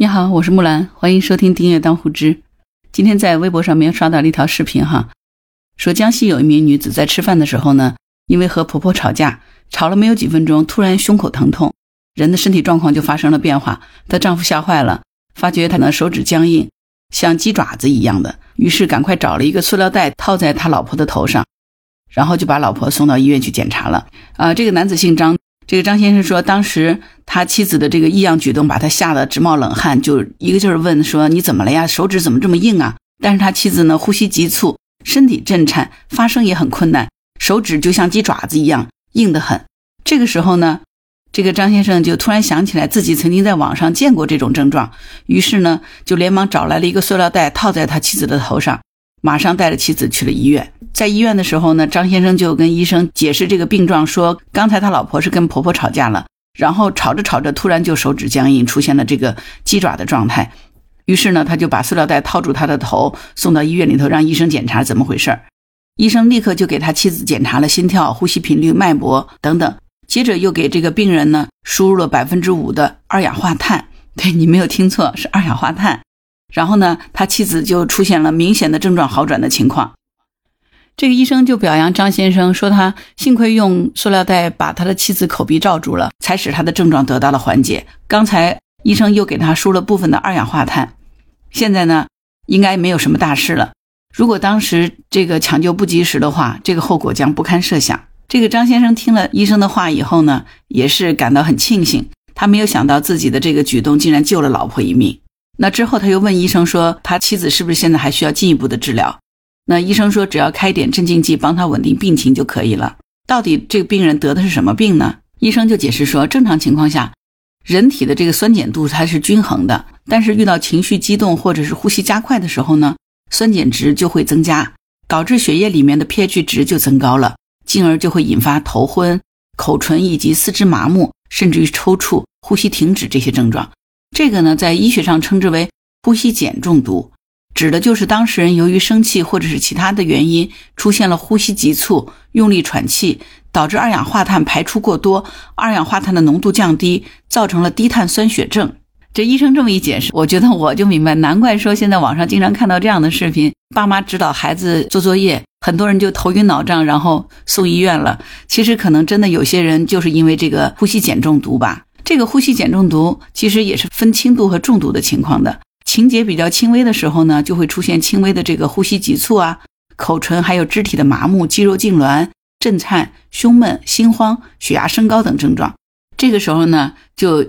你好，我是木兰，欢迎收听订阅当户知。今天在微博上面刷到了一条视频哈，说江西有一名女子在吃饭的时候呢，因为和婆婆吵架，吵了没有几分钟，突然胸口疼痛，人的身体状况就发生了变化。她丈夫吓坏了，发觉她的手指僵硬，像鸡爪子一样的，于是赶快找了一个塑料袋套在他老婆的头上，然后就把老婆送到医院去检查了。啊，这个男子姓张。这个张先生说，当时他妻子的这个异样举动把他吓得直冒冷汗，就一个劲儿问说：“你怎么了呀？手指怎么这么硬啊？”但是他妻子呢，呼吸急促，身体震颤，发声也很困难，手指就像鸡爪子一样硬得很。这个时候呢，这个张先生就突然想起来自己曾经在网上见过这种症状，于是呢，就连忙找来了一个塑料袋套在他妻子的头上。马上带着妻子去了医院，在医院的时候呢，张先生就跟医生解释这个病状，说刚才他老婆是跟婆婆吵架了，然后吵着吵着突然就手指僵硬，出现了这个鸡爪的状态。于是呢，他就把塑料袋套住他的头，送到医院里头让医生检查怎么回事儿医生立刻就给他妻子检查了心跳、呼吸频率、脉搏等等，接着又给这个病人呢输入了百分之五的二氧化碳。对你没有听错，是二氧化碳。然后呢，他妻子就出现了明显的症状好转的情况。这个医生就表扬张先生，说他幸亏用塑料袋把他的妻子口鼻罩住了，才使他的症状得到了缓解。刚才医生又给他输了部分的二氧化碳，现在呢，应该没有什么大事了。如果当时这个抢救不及时的话，这个后果将不堪设想。这个张先生听了医生的话以后呢，也是感到很庆幸，他没有想到自己的这个举动竟然救了老婆一命。那之后，他又问医生说：“他妻子是不是现在还需要进一步的治疗？”那医生说：“只要开点镇静剂，帮他稳定病情就可以了。”到底这个病人得的是什么病呢？医生就解释说：“正常情况下，人体的这个酸碱度它是均衡的，但是遇到情绪激动或者是呼吸加快的时候呢，酸碱值就会增加，导致血液里面的 pH 值就增高了，进而就会引发头昏、口唇以及四肢麻木，甚至于抽搐、呼吸停止这些症状。”这个呢，在医学上称之为呼吸碱中毒，指的就是当事人由于生气或者是其他的原因，出现了呼吸急促、用力喘气，导致二氧化碳排出过多，二氧化碳的浓度降低，造成了低碳酸血症。这医生这么一解释，我觉得我就明白，难怪说现在网上经常看到这样的视频，爸妈指导孩子做作业，很多人就头晕脑胀，然后送医院了。其实可能真的有些人就是因为这个呼吸碱中毒吧。这个呼吸碱中毒其实也是分轻度和重度的情况的，情节比较轻微的时候呢，就会出现轻微的这个呼吸急促啊、口唇还有肢体的麻木、肌肉痉挛、震颤、胸闷、心慌、血压升高等症状。这个时候呢，就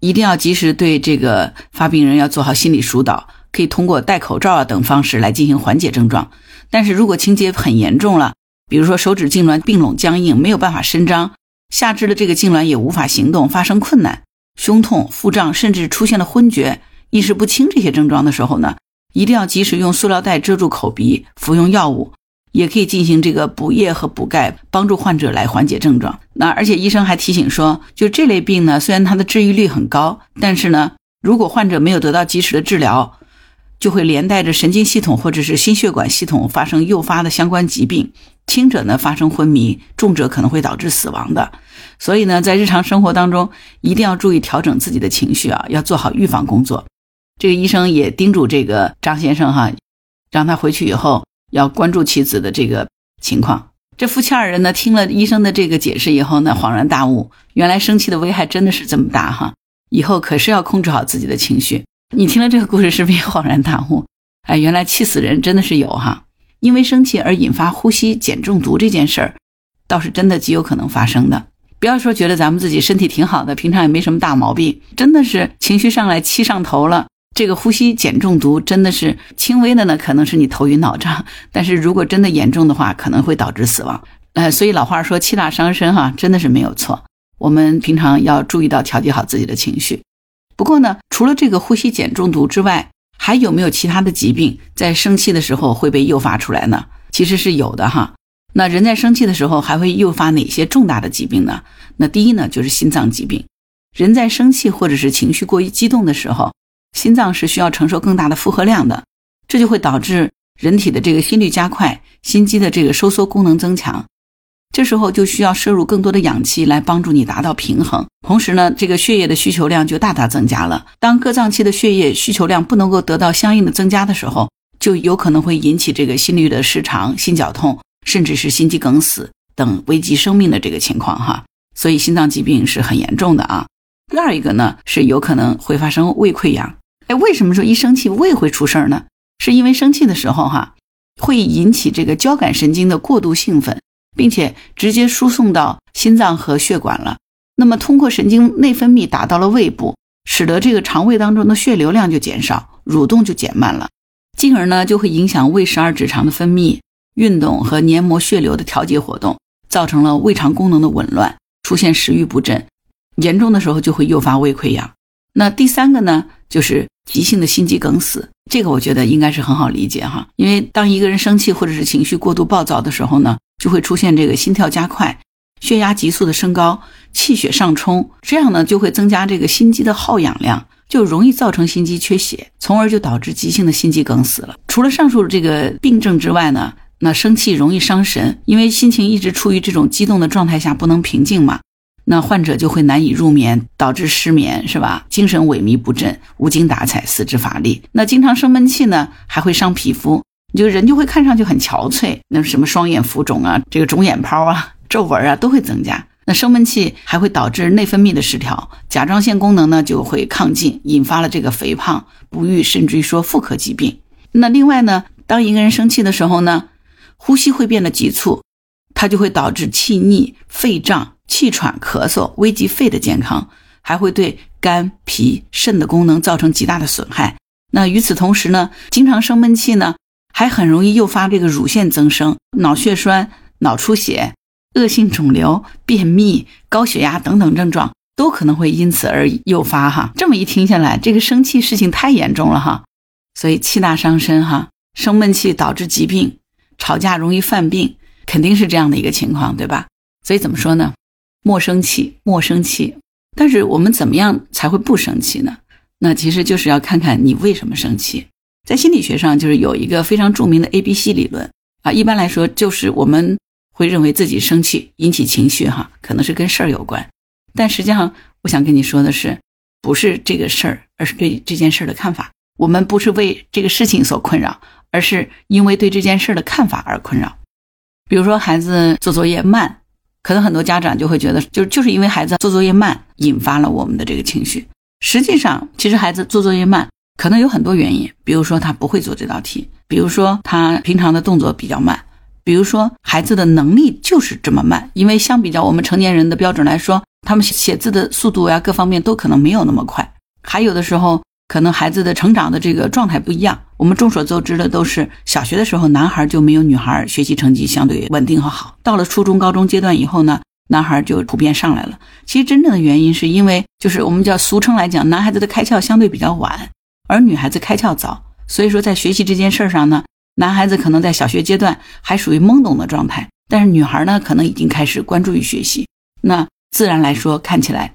一定要及时对这个发病人要做好心理疏导，可以通过戴口罩啊等方式来进行缓解症状。但是如果情节很严重了，比如说手指痉挛、并拢僵硬，没有办法伸张。下肢的这个痉挛也无法行动，发生困难，胸痛、腹胀，甚至出现了昏厥、意识不清这些症状的时候呢，一定要及时用塑料袋遮住口鼻，服用药物，也可以进行这个补液和补钙，帮助患者来缓解症状。那而且医生还提醒说，就这类病呢，虽然它的治愈率很高，但是呢，如果患者没有得到及时的治疗，就会连带着神经系统或者是心血管系统发生诱发的相关疾病。轻者呢发生昏迷，重者可能会导致死亡的。所以呢，在日常生活当中一定要注意调整自己的情绪啊，要做好预防工作。这个医生也叮嘱这个张先生哈，让他回去以后要关注妻子的这个情况。这夫妻二人呢，听了医生的这个解释以后呢，恍然大悟，原来生气的危害真的是这么大哈，以后可是要控制好自己的情绪。你听了这个故事是不是也恍然大悟？哎，原来气死人真的是有哈。因为生气而引发呼吸碱中毒这件事儿，倒是真的极有可能发生的。不要说觉得咱们自己身体挺好的，平常也没什么大毛病，真的是情绪上来气上头了，这个呼吸碱中毒真的是轻微的呢，可能是你头晕脑胀；但是如果真的严重的话，可能会导致死亡。呃，所以老话说气大伤身哈，真的是没有错。我们平常要注意到调节好自己的情绪。不过呢，除了这个呼吸碱中毒之外，还有没有其他的疾病在生气的时候会被诱发出来呢？其实是有的哈。那人在生气的时候还会诱发哪些重大的疾病呢？那第一呢就是心脏疾病。人在生气或者是情绪过于激动的时候，心脏是需要承受更大的负荷量的，这就会导致人体的这个心率加快，心肌的这个收缩功能增强，这时候就需要摄入更多的氧气来帮助你达到平衡。同时呢，这个血液的需求量就大大增加了。当各脏器的血液需求量不能够得到相应的增加的时候，就有可能会引起这个心律的失常、心绞痛，甚至是心肌梗死等危及生命的这个情况哈。所以心脏疾病是很严重的啊。第二一个呢，是有可能会发生胃溃疡。哎，为什么说一生气胃会出事儿呢？是因为生气的时候哈，会引起这个交感神经的过度兴奋，并且直接输送到心脏和血管了。那么通过神经内分泌达到了胃部，使得这个肠胃当中的血流量就减少，蠕动就减慢了，进而呢就会影响胃十二指肠的分泌、运动和黏膜血流的调节活动，造成了胃肠功能的紊乱，出现食欲不振。严重的时候就会诱发胃溃疡。那第三个呢，就是急性的心肌梗死。这个我觉得应该是很好理解哈，因为当一个人生气或者是情绪过度暴躁的时候呢，就会出现这个心跳加快、血压急速的升高、气血上冲，这样呢就会增加这个心肌的耗氧量，就容易造成心肌缺血，从而就导致急性的心肌梗死了。除了上述这个病症之外呢，那生气容易伤神，因为心情一直处于这种激动的状态下，不能平静嘛。那患者就会难以入眠，导致失眠，是吧？精神萎靡不振，无精打采，四肢乏力。那经常生闷气呢，还会伤皮肤，你就人就会看上去很憔悴。那什么双眼浮肿啊，这个肿眼泡啊，皱纹啊，都会增加。那生闷气还会导致内分泌的失调，甲状腺功能呢就会亢进，引发了这个肥胖、不育，甚至于说妇科疾病。那另外呢，当一个人生气的时候呢，呼吸会变得急促，它就会导致气逆、肺胀。气喘、咳嗽，危及肺的健康，还会对肝、脾、肾的功能造成极大的损害。那与此同时呢，经常生闷气呢，还很容易诱发这个乳腺增生、脑血栓、脑出血、恶性肿瘤、便秘、高血压等等症状，都可能会因此而诱发哈。这么一听下来，这个生气事情太严重了哈。所以气大伤身哈，生闷气导致疾病，吵架容易犯病，肯定是这样的一个情况，对吧？所以怎么说呢？莫生气，莫生气。但是我们怎么样才会不生气呢？那其实就是要看看你为什么生气。在心理学上，就是有一个非常著名的 A B C 理论啊。一般来说，就是我们会认为自己生气引起情绪，哈，可能是跟事儿有关。但实际上，我想跟你说的是，不是这个事儿，而是对这件事儿的看法。我们不是为这个事情所困扰，而是因为对这件事儿的看法而困扰。比如说，孩子做作业慢。可能很多家长就会觉得，就就是因为孩子做作业慢，引发了我们的这个情绪。实际上，其实孩子做作业慢，可能有很多原因。比如说他不会做这道题，比如说他平常的动作比较慢，比如说孩子的能力就是这么慢。因为相比较我们成年人的标准来说，他们写字的速度呀，各方面都可能没有那么快。还有的时候。可能孩子的成长的这个状态不一样。我们众所周知的都是小学的时候，男孩就没有女孩学习成绩相对稳定和好。到了初中、高中阶段以后呢，男孩就普遍上来了。其实真正的原因是因为，就是我们叫俗称来讲，男孩子的开窍相对比较晚，而女孩子开窍早。所以说，在学习这件事上呢，男孩子可能在小学阶段还属于懵懂的状态，但是女孩呢，可能已经开始关注于学习。那自然来说，看起来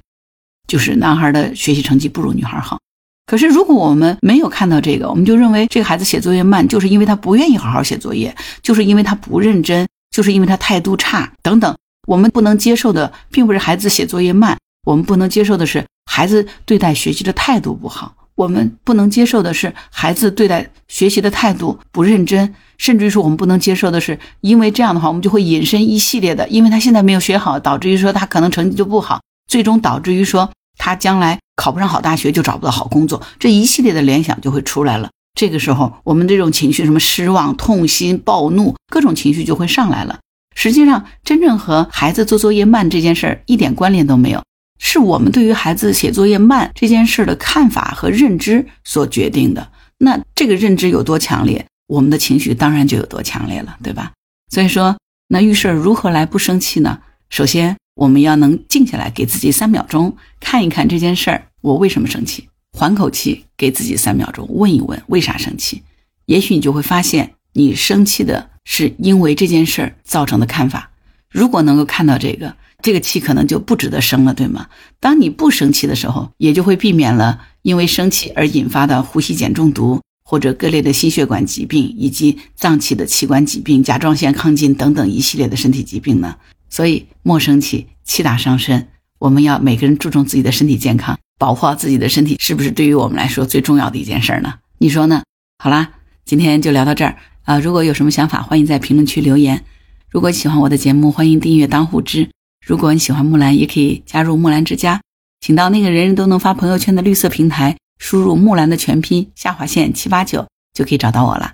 就是男孩的学习成绩不如女孩好。可是，如果我们没有看到这个，我们就认为这个孩子写作业慢，就是因为他不愿意好好写作业，就是因为他不认真，就是因为他态度差等等。我们不能接受的，并不是孩子写作业慢，我们不能接受的是孩子对待学习的态度不好。我们不能接受的是孩子对待学习的态度不认真，甚至于说我们不能接受的是，因为这样的话，我们就会引申一系列的，因为他现在没有学好，导致于说他可能成绩就不好，最终导致于说他将来。考不上好大学就找不到好工作，这一系列的联想就会出来了。这个时候，我们这种情绪，什么失望、痛心、暴怒，各种情绪就会上来了。实际上，真正和孩子做作业慢这件事儿一点关联都没有，是我们对于孩子写作业慢这件事的看法和认知所决定的。那这个认知有多强烈，我们的情绪当然就有多强烈了，对吧？所以说，那遇事如何来不生气呢？首先。我们要能静下来，给自己三秒钟看一看这件事儿，我为什么生气？缓口气，给自己三秒钟，问一问为啥生气？也许你就会发现，你生气的是因为这件事儿造成的看法。如果能够看到这个，这个气可能就不值得生了，对吗？当你不生气的时候，也就会避免了因为生气而引发的呼吸碱中毒，或者各类的心血管疾病，以及脏器的器官疾病、甲状腺亢进等等一系列的身体疾病呢。所以莫生气，气大伤身。我们要每个人注重自己的身体健康，保护好自己的身体，是不是对于我们来说最重要的一件事呢？你说呢？好啦，今天就聊到这儿啊！如果有什么想法，欢迎在评论区留言。如果喜欢我的节目，欢迎订阅当户知。如果你喜欢木兰，也可以加入木兰之家，请到那个人人都能发朋友圈的绿色平台，输入木兰的全拼下划线七八九，就可以找到我了。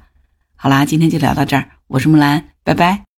好啦，今天就聊到这儿，我是木兰，拜拜。